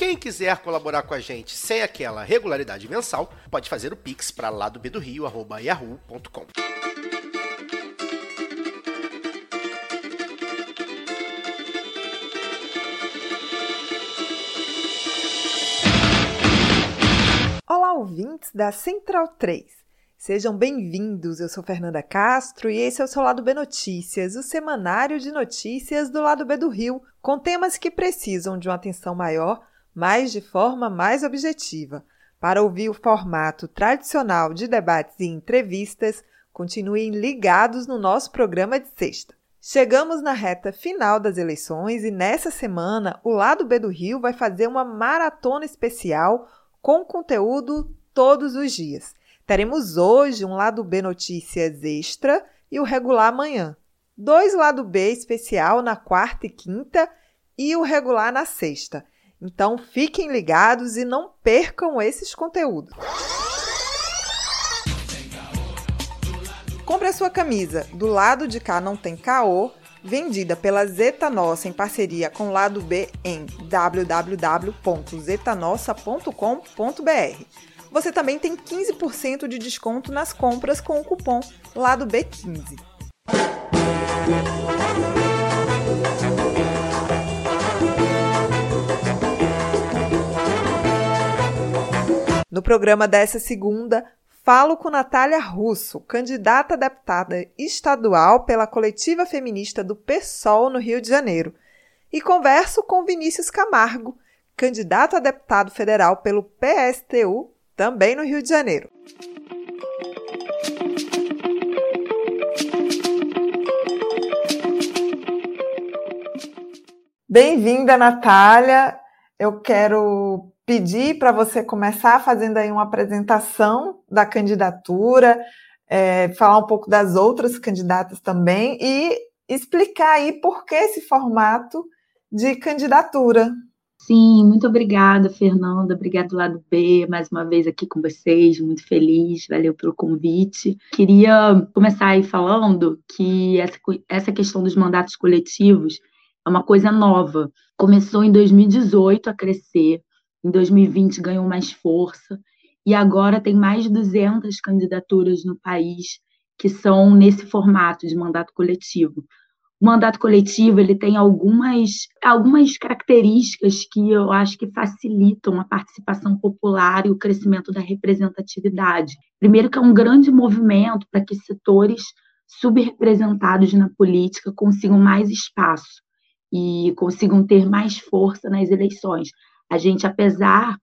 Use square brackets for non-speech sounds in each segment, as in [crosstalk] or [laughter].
Quem quiser colaborar com a gente sem aquela regularidade mensal, pode fazer o pix para lá do yahoo.com. Olá, ouvintes da Central 3. Sejam bem-vindos. Eu sou Fernanda Castro e esse é o seu Lado B Notícias, o semanário de notícias do Lado B do Rio, com temas que precisam de uma atenção maior mas de forma mais objetiva. Para ouvir o formato tradicional de debates e entrevistas, continuem ligados no nosso programa de sexta. Chegamos na reta final das eleições e nessa semana o Lado B do Rio vai fazer uma maratona especial com conteúdo todos os dias. Teremos hoje um Lado B Notícias Extra e o regular amanhã. Dois Lado B especial na quarta e quinta e o regular na sexta. Então fiquem ligados e não percam esses conteúdos. Compre a sua camisa Do Lado de Cá Não Tem Caô, vendida pela Zeta Nossa em parceria com Lado B em www.zetanossa.com.br. Você também tem 15% de desconto nas compras com o cupom Lado B15. No programa dessa segunda, falo com Natália Russo, candidata a deputada estadual pela coletiva feminista do PSOL no Rio de Janeiro, e converso com Vinícius Camargo, candidato a deputado federal pelo PSTU, também no Rio de Janeiro. Bem-vinda, Natália. Eu quero pedir para você começar fazendo aí uma apresentação da candidatura, é, falar um pouco das outras candidatas também e explicar aí por que esse formato de candidatura. Sim, muito obrigada, Fernanda. Obrigada do lado B, mais uma vez aqui com vocês, muito feliz, valeu pelo convite. Queria começar aí falando que essa, essa questão dos mandatos coletivos é uma coisa nova. Começou em 2018 a crescer, em 2020 ganhou mais força, e agora tem mais de 200 candidaturas no país que são nesse formato de mandato coletivo. O mandato coletivo ele tem algumas, algumas características que eu acho que facilitam a participação popular e o crescimento da representatividade. Primeiro que é um grande movimento para que setores subrepresentados na política consigam mais espaço e consigam ter mais força nas eleições. A gente, apesar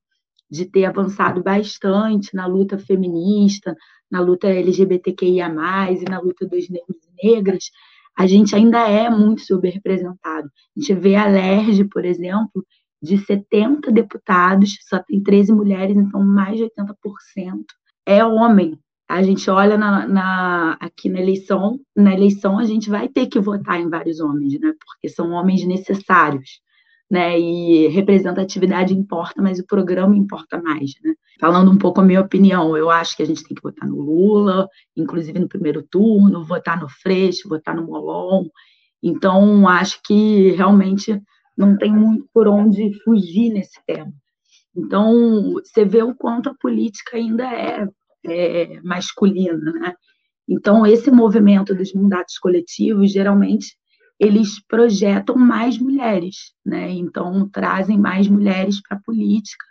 de ter avançado bastante na luta feminista, na luta LGBTQIA, e na luta dos negros e negras, a gente ainda é muito subrepresentado. A gente vê a LERJ, por exemplo, de 70 deputados, só tem 13 mulheres, então mais de 80% é homem. A gente olha na, na, aqui na eleição, na eleição a gente vai ter que votar em vários homens, né? Porque são homens necessários né? E representatividade importa, mas o programa importa mais, né? Falando um pouco a minha opinião, eu acho que a gente tem que votar no Lula, inclusive no primeiro turno, votar no Freixo, votar no Molon. Então, acho que realmente não tem muito por onde fugir nesse tema. Então, você vê o quanto a política ainda é, é masculina, né? Então, esse movimento dos mandatos coletivos, geralmente, eles projetam mais mulheres, né? Então trazem mais mulheres para a política.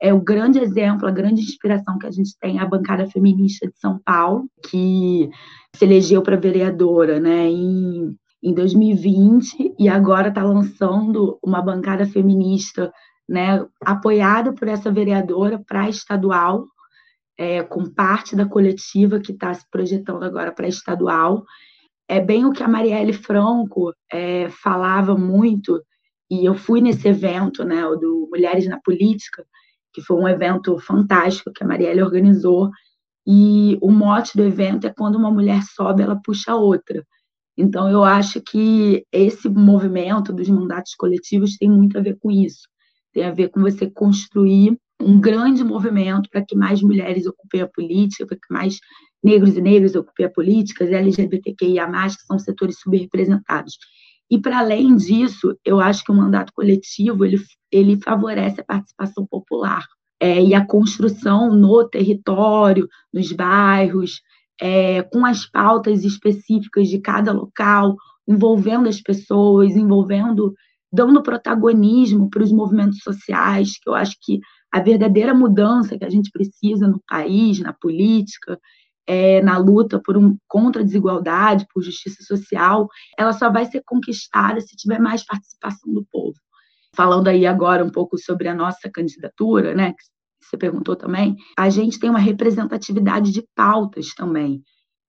É o grande exemplo, a grande inspiração que a gente tem é a bancada feminista de São Paulo, que se elegeu para vereadora, né? Em, em 2020 e agora está lançando uma bancada feminista, né? Apoiada por essa vereadora para estadual, é, com parte da coletiva que está se projetando agora para estadual é bem o que a Marielle Franco é, falava muito, e eu fui nesse evento, né, do Mulheres na Política, que foi um evento fantástico que a Marielle organizou. E o mote do evento é quando uma mulher sobe, ela puxa a outra. Então, eu acho que esse movimento dos mandatos coletivos tem muito a ver com isso. Tem a ver com você construir um grande movimento para que mais mulheres ocupem a política, para que mais negros e negras ocupem a política, LGBTQIA+, que são setores subrepresentados. E, para além disso, eu acho que o mandato coletivo ele, ele favorece a participação popular é, e a construção no território, nos bairros, é, com as pautas específicas de cada local, envolvendo as pessoas, envolvendo, dando protagonismo para os movimentos sociais, que eu acho que a verdadeira mudança que a gente precisa no país, na política, é, na luta por um, contra a desigualdade, por justiça social, ela só vai ser conquistada se tiver mais participação do povo. Falando aí agora um pouco sobre a nossa candidatura, né, que você perguntou também, a gente tem uma representatividade de pautas também,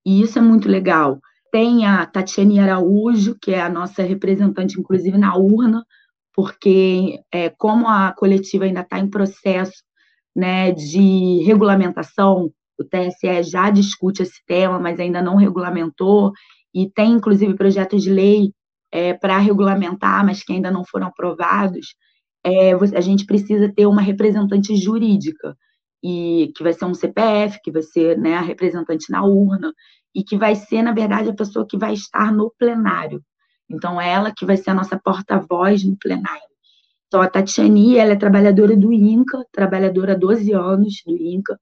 e isso é muito legal. Tem a Tatiane Araújo, que é a nossa representante, inclusive, na urna, porque é, como a coletiva ainda está em processo né, de regulamentação, o TSE já discute esse tema, mas ainda não regulamentou, e tem, inclusive, projetos de lei é, para regulamentar, mas que ainda não foram aprovados. É, a gente precisa ter uma representante jurídica, e que vai ser um CPF, que vai ser né, a representante na urna, e que vai ser, na verdade, a pessoa que vai estar no plenário. Então, ela que vai ser a nossa porta-voz no plenário. Então, a Tatiani, ela é trabalhadora do INCA, trabalhadora há 12 anos do INCA,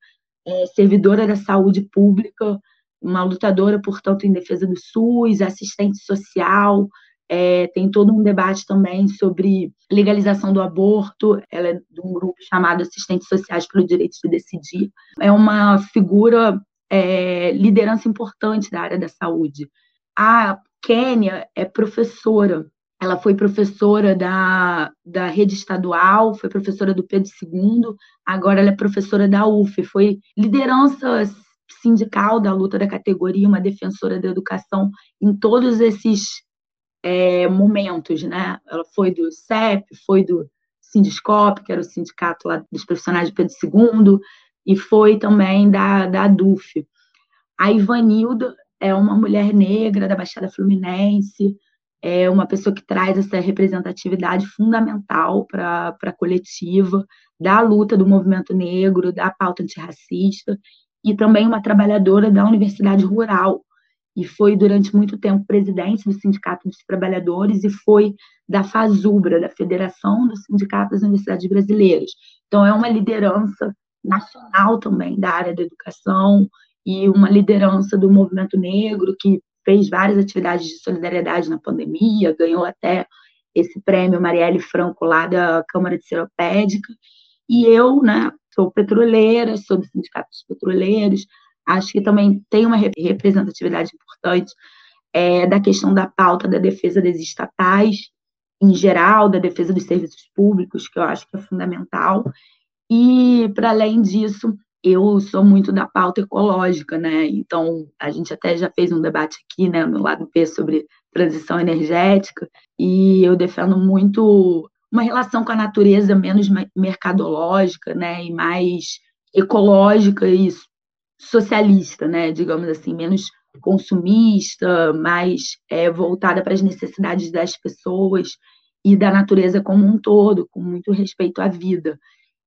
é, servidora da saúde pública, uma lutadora, portanto, em defesa do SUS, assistente social, é, tem todo um debate também sobre legalização do aborto. Ela é de um grupo chamado Assistentes Sociais pelo Direito de Decidir. É uma figura, é, liderança importante da área da saúde. A Kênia é professora ela foi professora da, da rede estadual, foi professora do Pedro II, agora ela é professora da UF, foi liderança sindical da luta da categoria, uma defensora da educação em todos esses é, momentos, né? Ela foi do CEP, foi do Sindiscop, que era o sindicato lá dos profissionais do Pedro II, e foi também da, da ADUF. A Ivanilda é uma mulher negra da Baixada Fluminense, é uma pessoa que traz essa representatividade fundamental para a coletiva, da luta do movimento negro, da pauta antirracista, e também uma trabalhadora da Universidade Rural, e foi durante muito tempo presidente do Sindicato dos Trabalhadores e foi da FASUBRA, da Federação dos Sindicatos das Universidades Brasileiras. Então, é uma liderança nacional também da área da educação e uma liderança do movimento negro que fez várias atividades de solidariedade na pandemia, ganhou até esse prêmio Marielle Franco lá da Câmara de Seropédica. E eu, né, sou petroleira, sou do Sindicato dos Petroleiros, acho que também tem uma representatividade importante é, da questão da pauta da defesa das estatais, em geral, da defesa dos serviços públicos, que eu acho que é fundamental. E, para além disso, eu sou muito da pauta ecológica, né? Então, a gente até já fez um debate aqui, né, no lado P sobre transição energética, e eu defendo muito uma relação com a natureza menos mercadológica, né, e mais ecológica e socialista, né, digamos assim, menos consumista, mais é, voltada para as necessidades das pessoas e da natureza como um todo, com muito respeito à vida.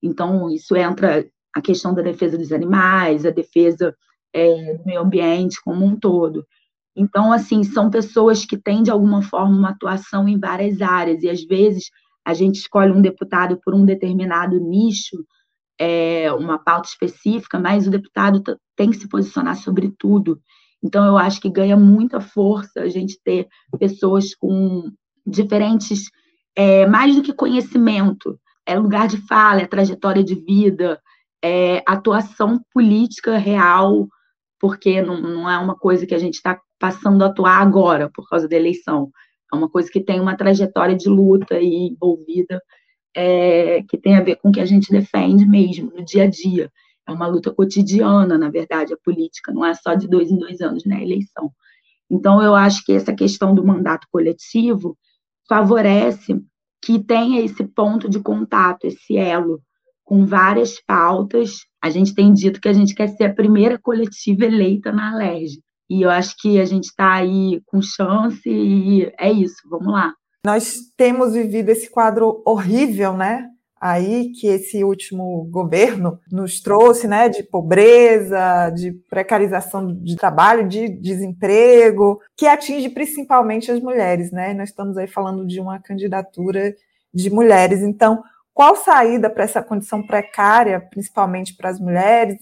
Então, isso entra a questão da defesa dos animais, a defesa é, do meio ambiente como um todo. Então, assim, são pessoas que têm, de alguma forma, uma atuação em várias áreas, e às vezes a gente escolhe um deputado por um determinado nicho, é, uma pauta específica, mas o deputado tem que se posicionar sobre tudo. Então, eu acho que ganha muita força a gente ter pessoas com diferentes, é, mais do que conhecimento, é lugar de fala, é trajetória de vida, é, atuação política real, porque não, não é uma coisa que a gente está passando a atuar agora por causa da eleição. É uma coisa que tem uma trajetória de luta e envolvida, é, que tem a ver com o que a gente defende mesmo, no dia a dia. É uma luta cotidiana, na verdade, a política, não é só de dois em dois anos, né, a eleição. Então, eu acho que essa questão do mandato coletivo favorece que tenha esse ponto de contato, esse elo com várias pautas. A gente tem dito que a gente quer ser a primeira coletiva eleita na Alerj. E eu acho que a gente está aí com chance e é isso, vamos lá. Nós temos vivido esse quadro horrível, né? Aí que esse último governo nos trouxe, né, de pobreza, de precarização de trabalho, de desemprego, que atinge principalmente as mulheres, né? Nós estamos aí falando de uma candidatura de mulheres. Então, qual saída para essa condição precária, principalmente para as mulheres,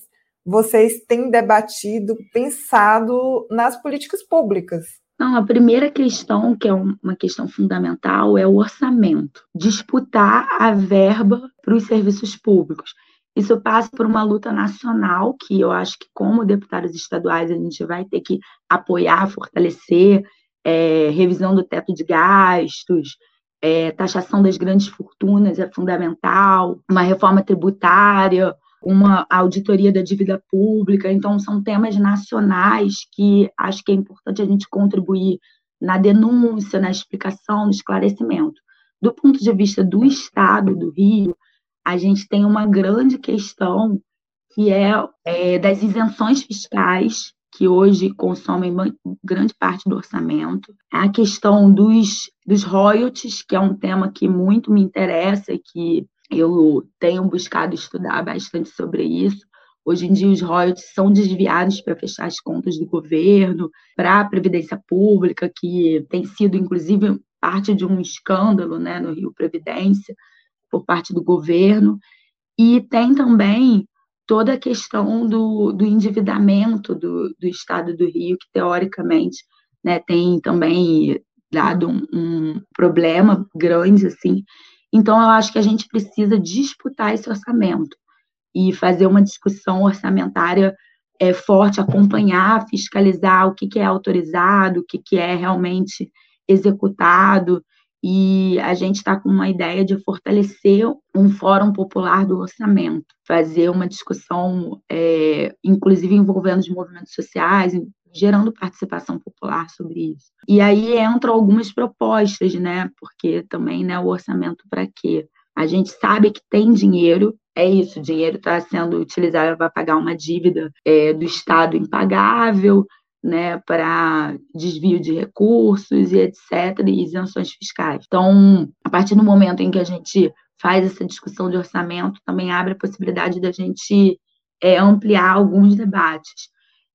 vocês têm debatido, pensado nas políticas públicas? Não, a primeira questão, que é uma questão fundamental, é o orçamento. Disputar a verba para os serviços públicos. Isso passa por uma luta nacional, que eu acho que, como deputados estaduais, a gente vai ter que apoiar, fortalecer, é, revisão do teto de gastos, é, taxação das grandes fortunas é fundamental, uma reforma tributária, uma auditoria da dívida pública. Então, são temas nacionais que acho que é importante a gente contribuir na denúncia, na explicação, no esclarecimento. Do ponto de vista do Estado do Rio, a gente tem uma grande questão que é, é das isenções fiscais que hoje consomem grande parte do orçamento. A questão dos, dos royalties, que é um tema que muito me interessa e que eu tenho buscado estudar bastante sobre isso. Hoje em dia, os royalties são desviados para fechar as contas do governo, para a Previdência Pública, que tem sido, inclusive, parte de um escândalo né, no Rio Previdência, por parte do governo. E tem também toda a questão do, do endividamento do, do Estado do Rio, que, teoricamente, né, tem também dado um, um problema grande, assim, então, eu acho que a gente precisa disputar esse orçamento e fazer uma discussão orçamentária é, forte, acompanhar, fiscalizar o que, que é autorizado, o que, que é realmente executado. E a gente está com uma ideia de fortalecer um fórum popular do orçamento, fazer uma discussão, é, inclusive envolvendo os movimentos sociais, gerando participação popular sobre isso. E aí entram algumas propostas, né? Porque também, né, o orçamento para quê? A gente sabe que tem dinheiro, é isso, o dinheiro está sendo utilizado para pagar uma dívida é, do Estado impagável, né, para desvio de recursos e etc., e isenções fiscais. Então, a partir do momento em que a gente faz essa discussão de orçamento, também abre a possibilidade da gente é, ampliar alguns debates.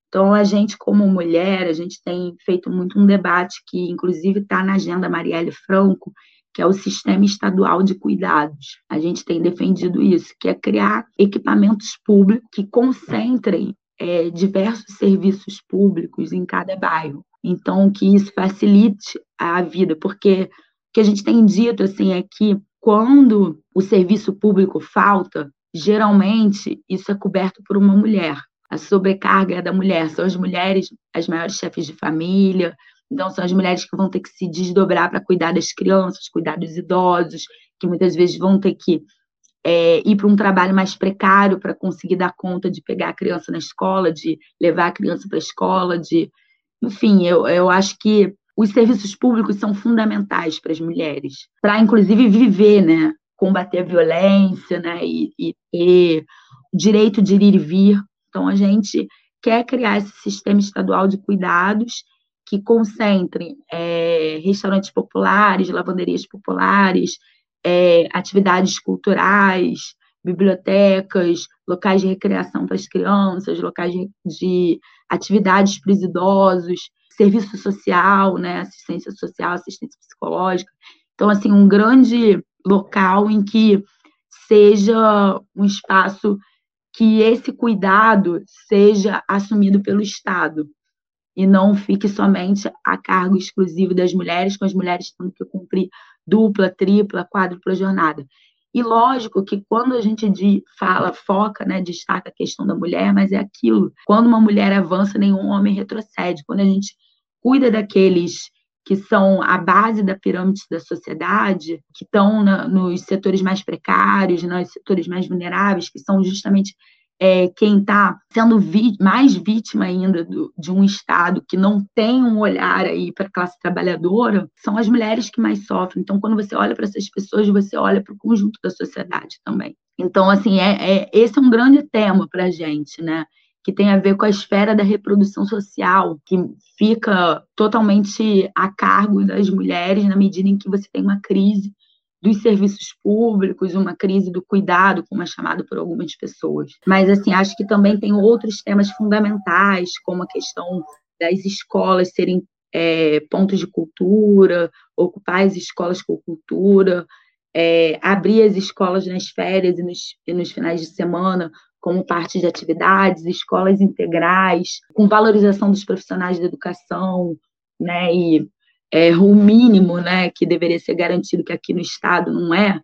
Então, a gente, como mulher, a gente tem feito muito um debate que, inclusive, está na agenda Marielle Franco, que é o Sistema Estadual de Cuidados. A gente tem defendido isso, que é criar equipamentos públicos que concentrem é, diversos serviços públicos em cada bairro. Então, que isso facilite a vida, porque o que a gente tem dito assim é que quando o serviço público falta, geralmente isso é coberto por uma mulher a sobrecarga é da mulher. São as mulheres as maiores chefes de família, então são as mulheres que vão ter que se desdobrar para cuidar das crianças, cuidar dos idosos, que muitas vezes vão ter que é, ir para um trabalho mais precário para conseguir dar conta de pegar a criança na escola, de levar a criança para a escola, de. Enfim, eu, eu acho que os serviços públicos são fundamentais para as mulheres, para inclusive viver, né? Combater a violência, né? E, e ter direito de ir e vir então, a gente quer criar esse sistema estadual de cuidados que concentre é, restaurantes populares, lavanderias populares, é, atividades culturais, bibliotecas, locais de recreação para as crianças, locais de, de atividades para os idosos, serviço social, né, assistência social, assistência psicológica. Então, assim, um grande local em que seja um espaço que esse cuidado seja assumido pelo Estado e não fique somente a cargo exclusivo das mulheres, com as mulheres tendo que cumprir dupla, tripla, quádrupla jornada. E lógico que quando a gente fala, foca, né, destaca a questão da mulher, mas é aquilo. Quando uma mulher avança, nenhum homem retrocede. Quando a gente cuida daqueles que são a base da pirâmide da sociedade, que estão nos setores mais precários, nos setores mais vulneráveis, que são justamente é, quem está sendo mais vítima ainda do, de um Estado que não tem um olhar aí para a classe trabalhadora são as mulheres que mais sofrem. Então, quando você olha para essas pessoas, você olha para o conjunto da sociedade também. Então, assim, é, é esse é um grande tema para a gente, né? Que tem a ver com a esfera da reprodução social, que fica totalmente a cargo das mulheres na medida em que você tem uma crise dos serviços públicos, uma crise do cuidado, como é chamado por algumas pessoas. Mas, assim, acho que também tem outros temas fundamentais, como a questão das escolas serem é, pontos de cultura, ocupar as escolas com cultura, é, abrir as escolas nas férias e nos, e nos finais de semana como parte de atividades, escolas integrais, com valorização dos profissionais da educação, né, e é, o mínimo, né, que deveria ser garantido, que aqui no Estado não é,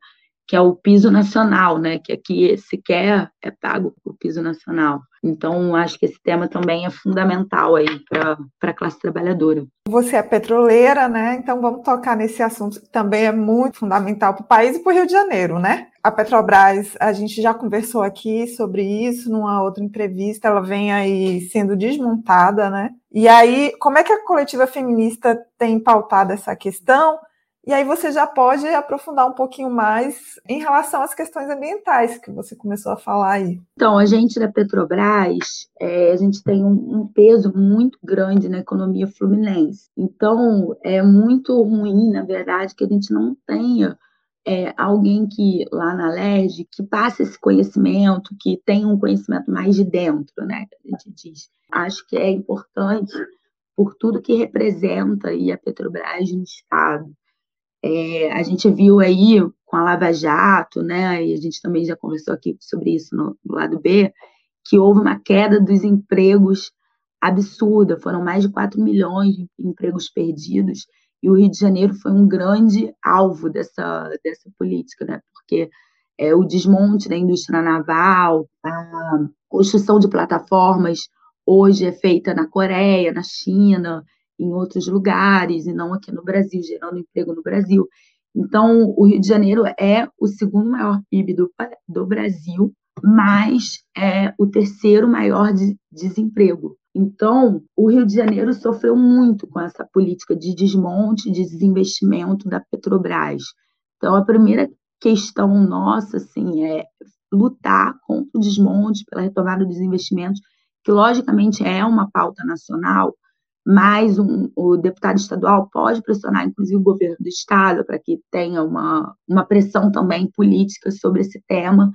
que é o piso nacional, né, que aqui sequer é pago o piso nacional. Então, acho que esse tema também é fundamental aí para a classe trabalhadora. Você é petroleira, né? Então vamos tocar nesse assunto que também é muito fundamental para o país e para o Rio de Janeiro, né? A Petrobras, a gente já conversou aqui sobre isso numa outra entrevista, ela vem aí sendo desmontada, né? E aí, como é que a coletiva feminista tem pautado essa questão? E aí você já pode aprofundar um pouquinho mais em relação às questões ambientais que você começou a falar aí. Então, a gente da Petrobras, é, a gente tem um, um, peso muito grande na economia fluminense. Então, é muito ruim, na verdade, que a gente não tenha é, alguém que lá na LERJ que passe esse conhecimento, que tenha um conhecimento mais de dentro, né? A gente diz. Acho que é importante por tudo que representa e a Petrobras no Estado é, a gente viu aí com a Lava Jato, né, e a gente também já conversou aqui sobre isso no, no lado B, que houve uma queda dos empregos absurda, foram mais de 4 milhões de empregos perdidos, e o Rio de Janeiro foi um grande alvo dessa, dessa política, né, porque é, o desmonte da indústria naval, a construção de plataformas hoje é feita na Coreia, na China, em outros lugares e não aqui no Brasil, gerando emprego no Brasil. Então, o Rio de Janeiro é o segundo maior PIB do, do Brasil, mas é o terceiro maior de desemprego. Então, o Rio de Janeiro sofreu muito com essa política de desmonte, de desinvestimento da Petrobras. Então, a primeira questão nossa, assim, é lutar contra o desmonte, pela retomada dos investimentos, que logicamente é uma pauta nacional, mas um, o deputado estadual pode pressionar, inclusive, o governo do estado para que tenha uma, uma pressão também política sobre esse tema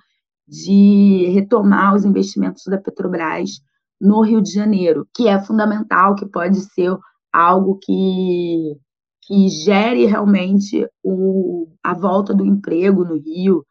de retomar os investimentos da Petrobras no Rio de Janeiro, que é fundamental, que pode ser algo que, que gere realmente o, a volta do emprego no Rio,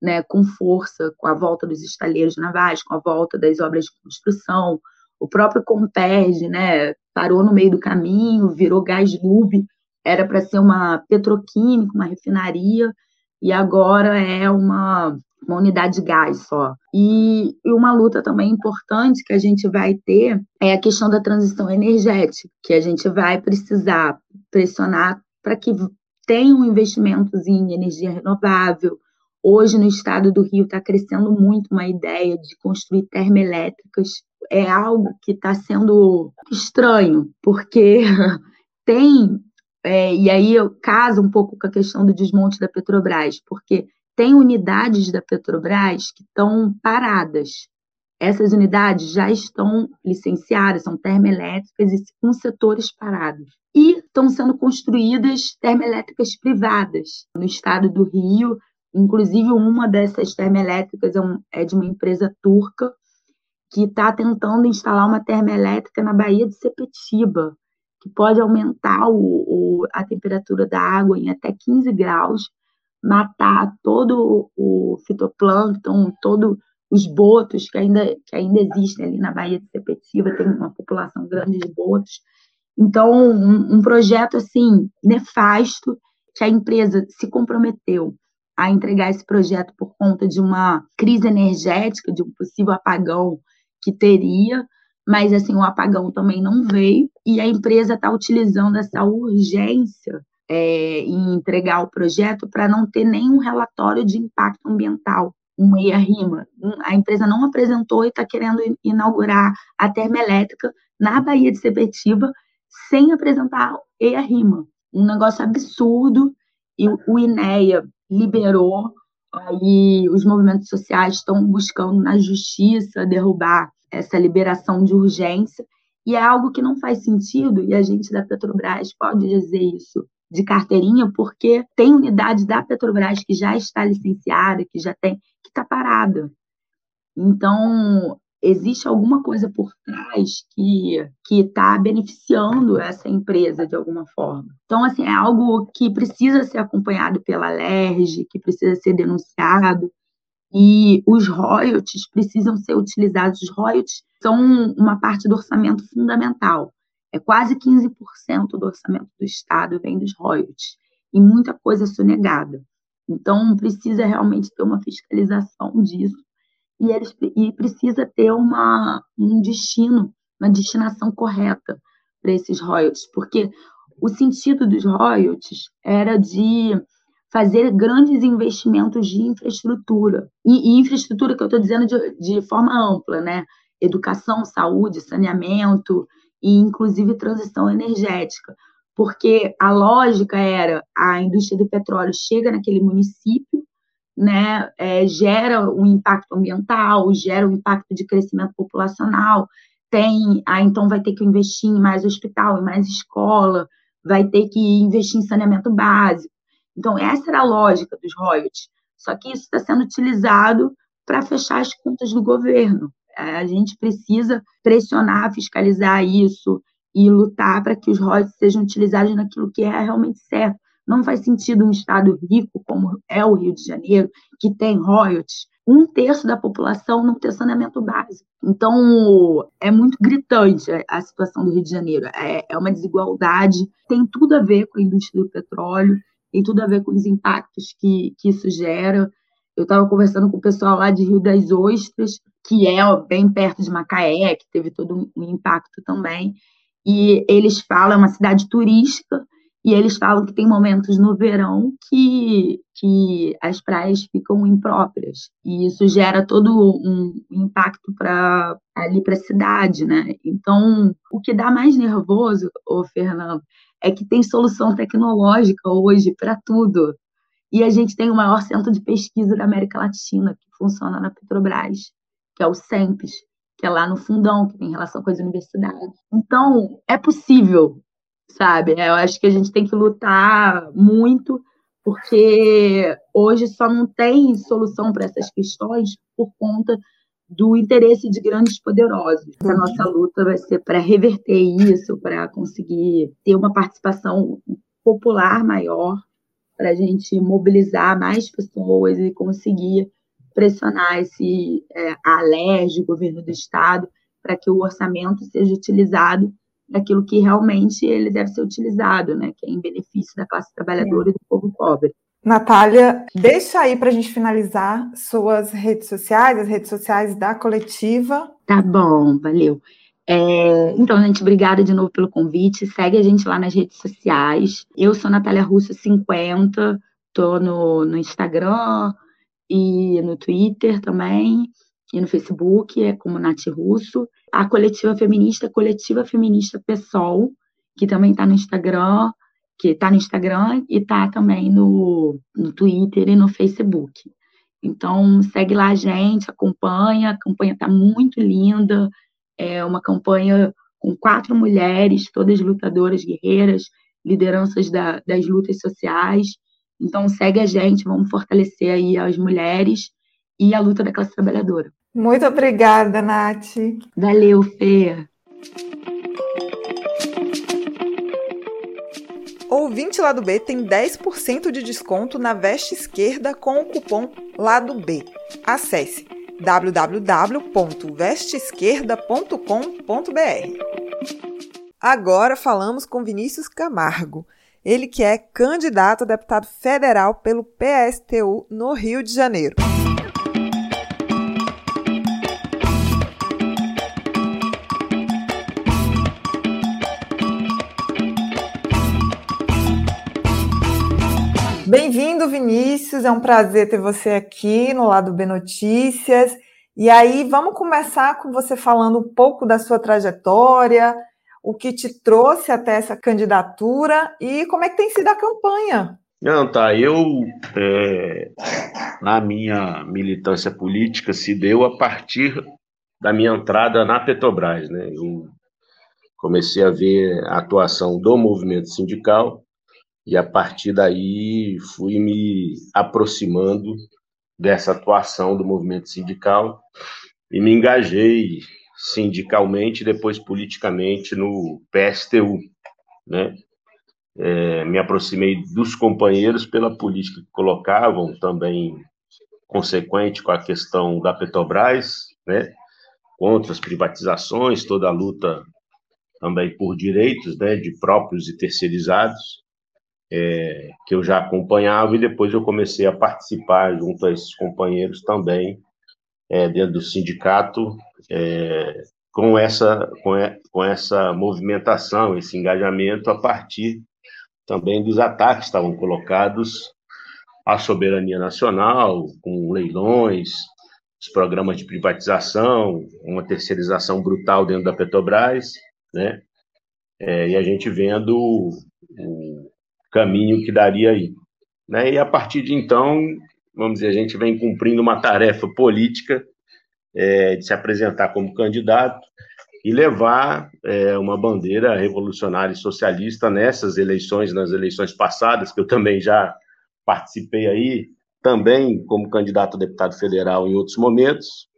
né, com força, com a volta dos estaleiros navais, com a volta das obras de construção, o próprio Comperj, né, parou no meio do caminho, virou gás lube, era para ser uma petroquímica, uma refinaria, e agora é uma, uma unidade de gás só. E, e, uma luta também importante que a gente vai ter é a questão da transição energética, que a gente vai precisar pressionar para que tenham investimentos em energia renovável. Hoje, no estado do Rio, está crescendo muito uma ideia de construir termoelétricas é algo que está sendo estranho, porque [laughs] tem, é, e aí eu caso um pouco com a questão do desmonte da Petrobras, porque tem unidades da Petrobras que estão paradas. Essas unidades já estão licenciadas, são termoelétricas e com setores parados. E estão sendo construídas termoelétricas privadas no estado do Rio. Inclusive, uma dessas termoelétricas é, é de uma empresa turca, que está tentando instalar uma termoelétrica na Baía de Sepetiba, que pode aumentar o, o, a temperatura da água em até 15 graus, matar todo o fitoplâncton, todos os botos que ainda, que ainda existem ali na Baía de Sepetiba, tem uma população grande de botos. Então, um, um projeto assim nefasto que a empresa se comprometeu a entregar esse projeto por conta de uma crise energética, de um possível apagão que teria, mas assim o apagão também não veio e a empresa está utilizando essa urgência é, em entregar o projeto para não ter nenhum relatório de impacto ambiental. um EIA-RIMA. A empresa não apresentou e está querendo inaugurar a termoelétrica na Baía de Sepetiba sem apresentar EIA-RIMA. Um negócio absurdo e o INEA liberou, aí os movimentos sociais estão buscando na justiça derrubar essa liberação de urgência, e é algo que não faz sentido, e a gente da Petrobras pode dizer isso de carteirinha, porque tem unidade da Petrobras que já está licenciada, que já tem, que está parada. Então, existe alguma coisa por trás que que está beneficiando essa empresa de alguma forma. Então, assim, é algo que precisa ser acompanhado pela LERJ, que precisa ser denunciado, e os royalties precisam ser utilizados. Os royalties são uma parte do orçamento fundamental. É quase 15% do orçamento do Estado vem dos royalties, e muita coisa é sonegada. Então, precisa realmente ter uma fiscalização disso e, eles, e precisa ter uma, um destino, uma destinação correta para esses royalties, porque o sentido dos royalties era de fazer grandes investimentos de infraestrutura. E, e infraestrutura que eu estou dizendo de, de forma ampla, né? Educação, saúde, saneamento e, inclusive, transição energética. Porque a lógica era a indústria do petróleo chega naquele município, né, é, gera um impacto ambiental, gera um impacto de crescimento populacional, tem, ah, então vai ter que investir em mais hospital, em mais escola, vai ter que investir em saneamento básico. Então, essa era a lógica dos royalties. Só que isso está sendo utilizado para fechar as contas do governo. A gente precisa pressionar, fiscalizar isso e lutar para que os royalties sejam utilizados naquilo que é realmente certo, não faz sentido um estado rico como é o Rio de Janeiro, que tem royalties, um terço da população não ter saneamento básico. Então, é muito gritante a situação do Rio de Janeiro. É, é uma desigualdade, tem tudo a ver com a indústria do petróleo, tem tudo a ver com os impactos que, que isso gera. Eu estava conversando com o pessoal lá de Rio das Ostras, que é bem perto de Macaé, que teve todo um impacto também. E eles falam, é uma cidade turística, e eles falam que tem momentos no verão que, que as praias ficam impróprias. E isso gera todo um impacto para ali para a cidade, né? Então, o que dá mais nervoso, ô Fernando, é que tem solução tecnológica hoje para tudo. E a gente tem o maior centro de pesquisa da América Latina, que funciona na Petrobras, que é o SEMPES, que é lá no fundão, que tem relação com as universidades. Então, é possível sabe? Eu acho que a gente tem que lutar muito, porque hoje só não tem solução para essas questões por conta do interesse de grandes poderosos. A nossa luta vai ser para reverter isso, para conseguir ter uma participação popular maior, para a gente mobilizar mais pessoas e conseguir pressionar esse é, a o governo do estado, para que o orçamento seja utilizado daquilo que realmente ele deve ser utilizado, né, que é em benefício da classe trabalhadora é. e do povo pobre. Natália, deixa aí para a gente finalizar suas redes sociais, as redes sociais da coletiva. Tá bom, valeu. É, então, gente, obrigada de novo pelo convite. Segue a gente lá nas redes sociais. Eu sou Natália Russo 50, tô no, no Instagram e no Twitter também, e no Facebook, é como Nath Russo a coletiva feminista, Coletiva Feminista PSOL, que também está no Instagram, que está no Instagram e está também no, no Twitter e no Facebook. Então, segue lá a gente, acompanha, a campanha está muito linda, é uma campanha com quatro mulheres, todas lutadoras, guerreiras, lideranças da, das lutas sociais. Então, segue a gente, vamos fortalecer aí as mulheres e a luta da classe trabalhadora. Muito obrigada, Nath. Valeu, Fê. Ouvinte Lado B tem 10% de desconto na veste esquerda com o cupom Lado B. Acesse www.vesteesquerda.com.br. Agora falamos com Vinícius Camargo, ele que é candidato a deputado federal pelo PSTU no Rio de Janeiro. Bem-vindo, Vinícius. É um prazer ter você aqui no lado B Notícias. E aí, vamos começar com você falando um pouco da sua trajetória, o que te trouxe até essa candidatura e como é que tem sido a campanha. Não, tá. Eu, é, na minha militância política, se deu a partir da minha entrada na Petrobras, né? Eu comecei a ver a atuação do movimento sindical e a partir daí fui me aproximando dessa atuação do movimento sindical e me engajei sindicalmente, depois politicamente no PSTU, né? É, me aproximei dos companheiros pela política que colocavam, também consequente com a questão da Petrobras, né? Contra as privatizações, toda a luta também por direitos, né? De próprios e terceirizados é, que eu já acompanhava, e depois eu comecei a participar junto a esses companheiros também, é, dentro do sindicato, é, com, essa, com, com essa movimentação, esse engajamento, a partir também dos ataques que estavam colocados à soberania nacional, com leilões, os programas de privatização, uma terceirização brutal dentro da Petrobras, né? É, e a gente vendo o, caminho que daria aí. Né? E a partir de então, vamos dizer, a gente vem cumprindo uma tarefa política é, de se apresentar como candidato e levar é, uma bandeira revolucionária e socialista nessas eleições, nas eleições passadas, que eu também já participei aí, também como candidato a deputado federal em outros momentos,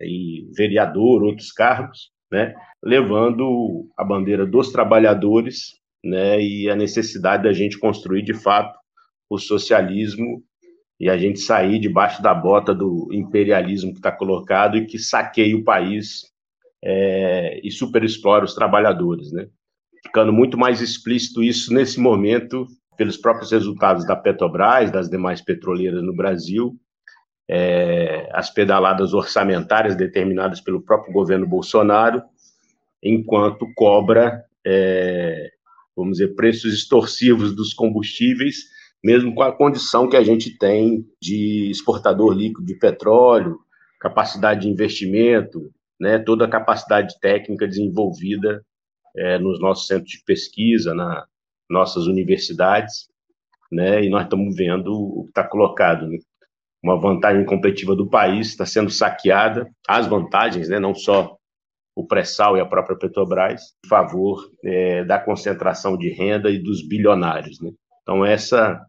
e vereador, outros cargos, né, levando a bandeira dos trabalhadores né, e a necessidade da gente construir de fato o socialismo e a gente sair debaixo da bota do imperialismo que está colocado e que saqueia o país é, e superexplora os trabalhadores, né? Ficando muito mais explícito isso nesse momento pelos próprios resultados da Petrobras, das demais petroleiras no Brasil, é, as pedaladas orçamentárias determinadas pelo próprio governo Bolsonaro, enquanto cobra é, vamos dizer, preços extorsivos dos combustíveis, mesmo com a condição que a gente tem de exportador líquido de petróleo, capacidade de investimento, né, toda a capacidade técnica desenvolvida é, nos nossos centros de pesquisa, nas nossas universidades, né, e nós estamos vendo o que está colocado. Né? Uma vantagem competitiva do país está sendo saqueada, as vantagens, né, não só o pré-sal e a própria Petrobras, em favor é, da concentração de renda e dos bilionários. Né? Então, essa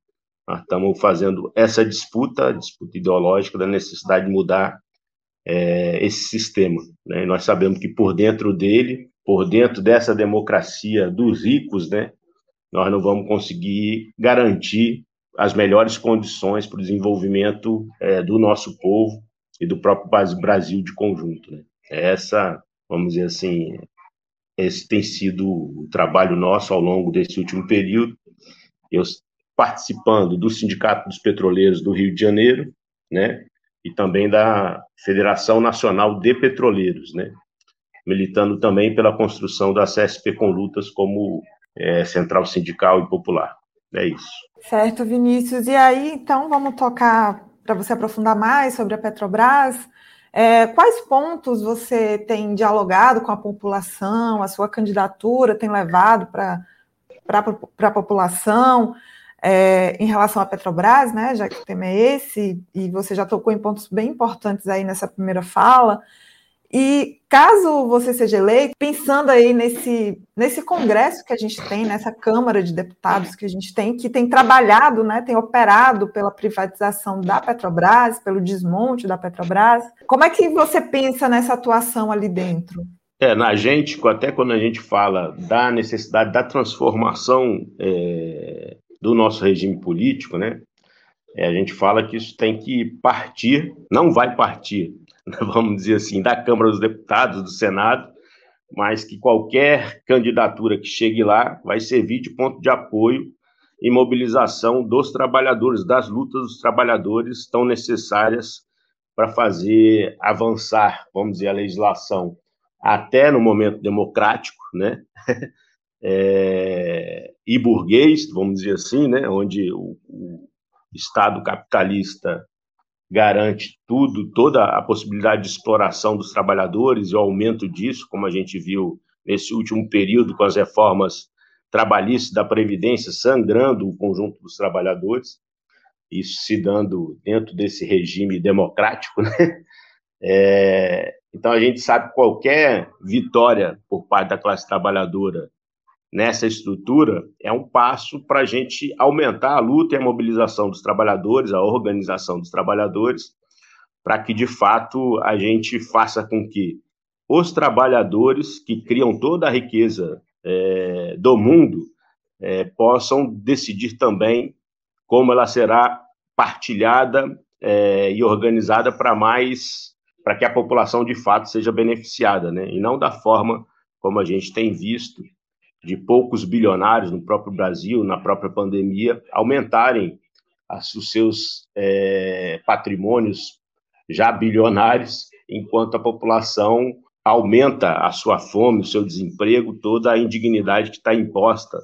nós estamos fazendo essa disputa, disputa ideológica da necessidade de mudar é, esse sistema. Né? Nós sabemos que por dentro dele, por dentro dessa democracia dos ricos, né, nós não vamos conseguir garantir as melhores condições para o desenvolvimento é, do nosso povo e do próprio Brasil de conjunto. Né? Essa vamos dizer assim, esse tem sido o trabalho nosso ao longo desse último período. Eu participando do Sindicato dos Petroleiros do Rio de Janeiro, né, e também da Federação Nacional de Petroleiros, né, militando também pela construção da CSP com lutas como é, central sindical e popular. É isso. Certo, Vinícius. E aí, então, vamos tocar para você aprofundar mais sobre a Petrobras. É, quais pontos você tem dialogado com a população, a sua candidatura tem levado para a população é, em relação à Petrobras, né? Já que o tema é esse, e você já tocou em pontos bem importantes aí nessa primeira fala. E caso você seja eleito, pensando aí nesse, nesse congresso que a gente tem, nessa Câmara de Deputados que a gente tem, que tem trabalhado, né, tem operado pela privatização da Petrobras, pelo desmonte da Petrobras, como é que você pensa nessa atuação ali dentro? É, na gente, até quando a gente fala da necessidade da transformação é, do nosso regime político, né, é, a gente fala que isso tem que partir, não vai partir [laughs] vamos dizer assim, da Câmara dos Deputados, do Senado, mas que qualquer candidatura que chegue lá vai servir de ponto de apoio e mobilização dos trabalhadores, das lutas dos trabalhadores tão necessárias para fazer avançar, vamos dizer, a legislação até no momento democrático, né? [laughs] é, e burguês, vamos dizer assim, né, onde o, o Estado capitalista garante tudo, toda a possibilidade de exploração dos trabalhadores e o aumento disso, como a gente viu nesse último período com as reformas trabalhistas da Previdência sangrando o conjunto dos trabalhadores, isso se dando dentro desse regime democrático, [laughs] né? É, então a gente sabe que qualquer vitória por parte da classe trabalhadora nessa estrutura é um passo para a gente aumentar a luta e a mobilização dos trabalhadores, a organização dos trabalhadores, para que de fato a gente faça com que os trabalhadores que criam toda a riqueza é, do mundo é, possam decidir também como ela será partilhada é, e organizada para mais para que a população de fato seja beneficiada, né? E não da forma como a gente tem visto de poucos bilionários no próprio Brasil, na própria pandemia, aumentarem os seus é, patrimônios já bilionários, enquanto a população aumenta a sua fome, o seu desemprego, toda a indignidade que está imposta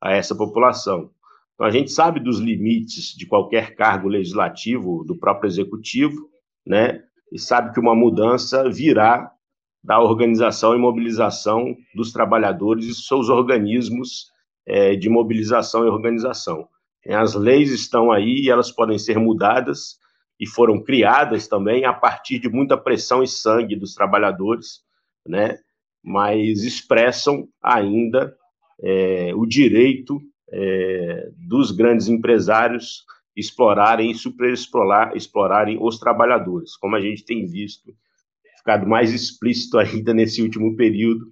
a essa população. Então, a gente sabe dos limites de qualquer cargo legislativo, do próprio executivo, né? E sabe que uma mudança virá da organização e mobilização dos trabalhadores e seus organismos é, de mobilização e organização. As leis estão aí e elas podem ser mudadas e foram criadas também a partir de muita pressão e sangue dos trabalhadores, né? mas expressam ainda é, o direito é, dos grandes empresários explorarem e superexplorarem explorarem os trabalhadores, como a gente tem visto ficado mais explícito ainda nesse último período,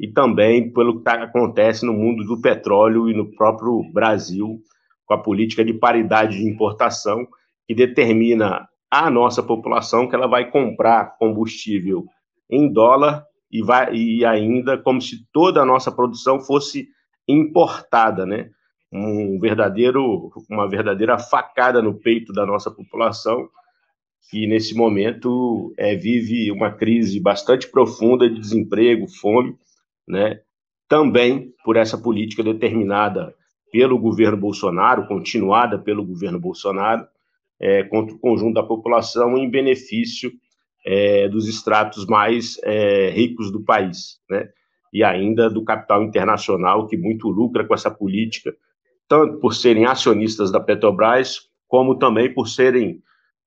e também pelo que tá, acontece no mundo do petróleo e no próprio Brasil, com a política de paridade de importação, que determina a nossa população que ela vai comprar combustível em dólar e, vai, e ainda como se toda a nossa produção fosse importada, né? Um verdadeiro, uma verdadeira facada no peito da nossa população, que nesse momento é, vive uma crise bastante profunda de desemprego, fome, né? também por essa política determinada pelo governo Bolsonaro, continuada pelo governo Bolsonaro, é, contra o conjunto da população em benefício é, dos estratos mais é, ricos do país, né? e ainda do capital internacional, que muito lucra com essa política, tanto por serem acionistas da Petrobras, como também por serem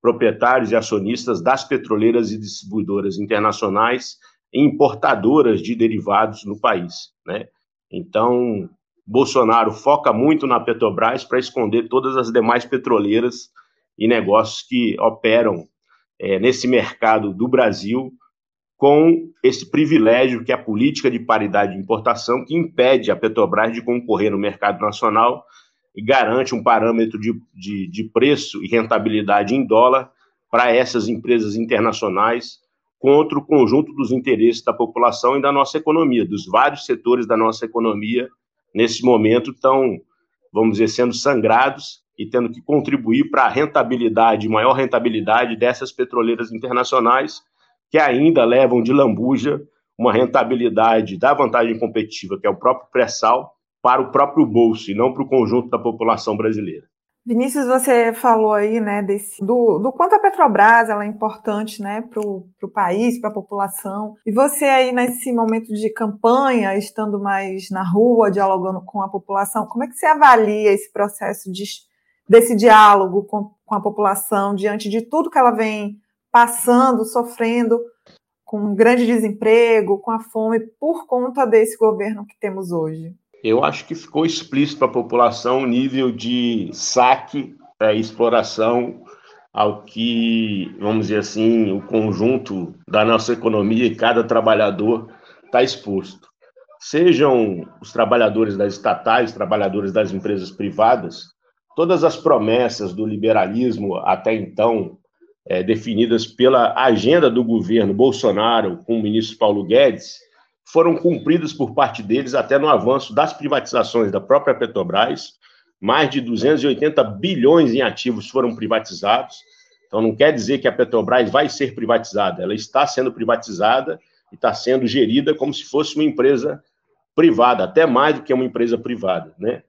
proprietários e acionistas das petroleiras e distribuidoras internacionais e importadoras de derivados no país. Né? Então, Bolsonaro foca muito na Petrobras para esconder todas as demais petroleiras e negócios que operam é, nesse mercado do Brasil com esse privilégio que é a política de paridade de importação que impede a Petrobras de concorrer no mercado nacional e garante um parâmetro de, de, de preço e rentabilidade em dólar para essas empresas internacionais contra o conjunto dos interesses da população e da nossa economia, dos vários setores da nossa economia, nesse momento estão, vamos dizer, sendo sangrados e tendo que contribuir para a rentabilidade, maior rentabilidade dessas petroleiras internacionais, que ainda levam de lambuja uma rentabilidade da vantagem competitiva, que é o próprio pré-sal, para o próprio bolso e não para o conjunto da população brasileira. Vinícius, você falou aí, né, desse, do, do quanto a Petrobras ela é importante, né, para o país, para a população. E você aí nesse momento de campanha, estando mais na rua, dialogando com a população, como é que você avalia esse processo de, desse diálogo com, com a população diante de tudo que ela vem passando, sofrendo, com um grande desemprego, com a fome, por conta desse governo que temos hoje? Eu acho que ficou explícito para a população o nível de saque e exploração ao que, vamos dizer assim, o conjunto da nossa economia e cada trabalhador está exposto. Sejam os trabalhadores das estatais, trabalhadores das empresas privadas, todas as promessas do liberalismo até então é, definidas pela agenda do governo Bolsonaro com o ministro Paulo Guedes, foram cumpridas por parte deles até no avanço das privatizações da própria Petrobras. Mais de 280 bilhões em ativos foram privatizados. Então, não quer dizer que a Petrobras vai ser privatizada. Ela está sendo privatizada e está sendo gerida como se fosse uma empresa privada, até mais do que uma empresa privada, né?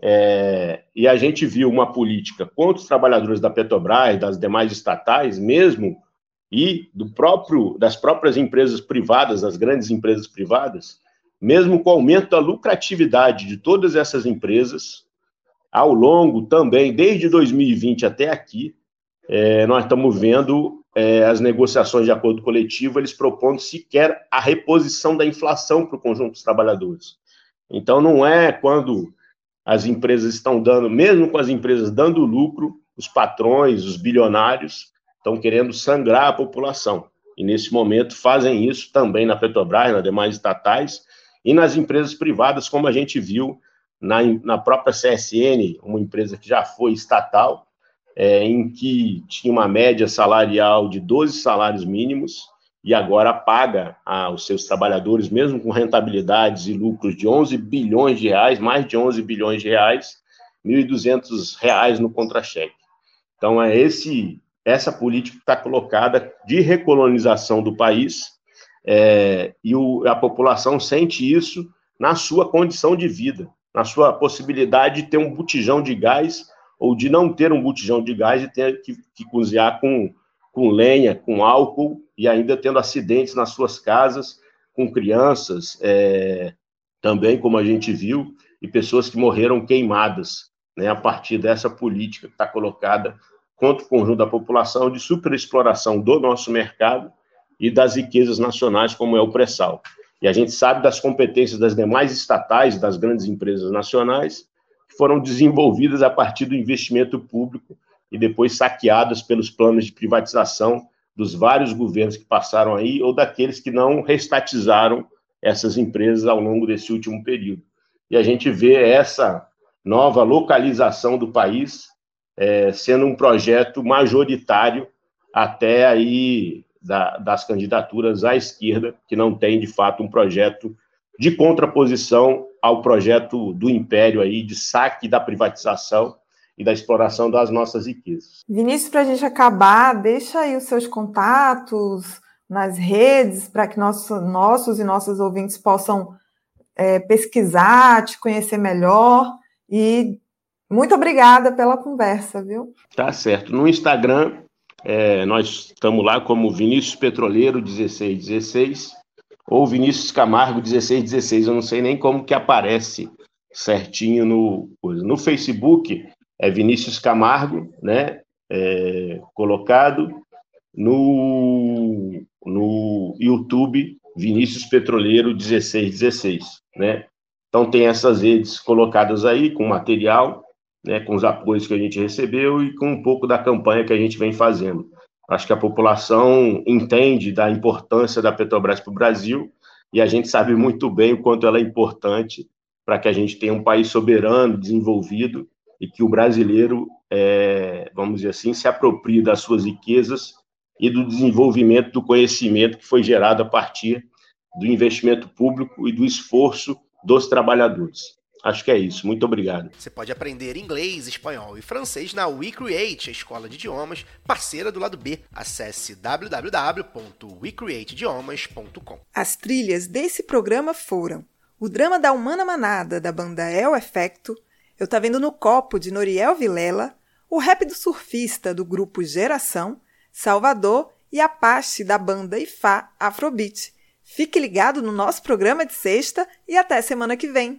É, e a gente viu uma política contra os trabalhadores da Petrobras, das demais estatais, mesmo e do próprio das próprias empresas privadas, das grandes empresas privadas, mesmo com o aumento da lucratividade de todas essas empresas, ao longo também, desde 2020 até aqui, é, nós estamos vendo é, as negociações de acordo coletivo, eles propondo sequer a reposição da inflação para o conjunto dos trabalhadores. Então, não é quando as empresas estão dando, mesmo com as empresas dando lucro, os patrões, os bilionários, estão querendo sangrar a população. E nesse momento fazem isso também na Petrobras, nas demais estatais e nas empresas privadas, como a gente viu na, na própria CSN, uma empresa que já foi estatal, é, em que tinha uma média salarial de 12 salários mínimos e agora paga aos seus trabalhadores, mesmo com rentabilidades e lucros de 11 bilhões de reais, mais de 11 bilhões de reais, R$ 1.200 no contra-cheque. Então, é esse essa política está colocada de recolonização do país, é, e o, a população sente isso na sua condição de vida, na sua possibilidade de ter um botijão de gás ou de não ter um botijão de gás e ter que, que cozinhar com, com lenha, com álcool e ainda tendo acidentes nas suas casas, com crianças, é, também, como a gente viu, e pessoas que morreram queimadas, né, a partir dessa política que está colocada contra o conjunto da população de superexploração do nosso mercado e das riquezas nacionais, como é o pré-sal. E a gente sabe das competências das demais estatais, das grandes empresas nacionais, que foram desenvolvidas a partir do investimento público e depois saqueadas pelos planos de privatização dos vários governos que passaram aí ou daqueles que não restatizaram essas empresas ao longo desse último período. E a gente vê essa nova localização do país é, sendo um projeto majoritário até aí da, das candidaturas à esquerda, que não tem de fato um projeto de contraposição ao projeto do império aí de saque da privatização e da exploração das nossas riquezas. Vinícius, para a gente acabar, deixa aí os seus contatos nas redes para que nossos, nossos e nossas ouvintes possam é, pesquisar, te conhecer melhor e muito obrigada pela conversa, viu? Tá certo. No Instagram, é, nós estamos lá como Vinícius Petroleiro 1616 ou Vinícius Camargo 1616. Eu não sei nem como que aparece certinho no, no Facebook é Vinícius Camargo, né? É, colocado no, no YouTube Vinícius Petroleiro 1616, né? Então tem essas redes colocadas aí com material, né, com os apoios que a gente recebeu e com um pouco da campanha que a gente vem fazendo. Acho que a população entende da importância da Petrobras para o Brasil e a gente sabe muito bem o quanto ela é importante para que a gente tenha um país soberano, desenvolvido e que o brasileiro, é, vamos dizer assim, se aproprie das suas riquezas e do desenvolvimento do conhecimento que foi gerado a partir do investimento público e do esforço dos trabalhadores. Acho que é isso. Muito obrigado. Você pode aprender inglês, espanhol e francês na WeCreate, a escola de idiomas parceira do lado B. Acesse www.wecreateidiomas.com. As trilhas desse programa foram o drama da Humana Manada, da banda El Efecto, eu Tá Vendo no Copo, de Noriel Vilela, o rap do surfista, do grupo Geração, Salvador e Apache, da banda Ifá Afrobeat. Fique ligado no nosso programa de sexta e até semana que vem.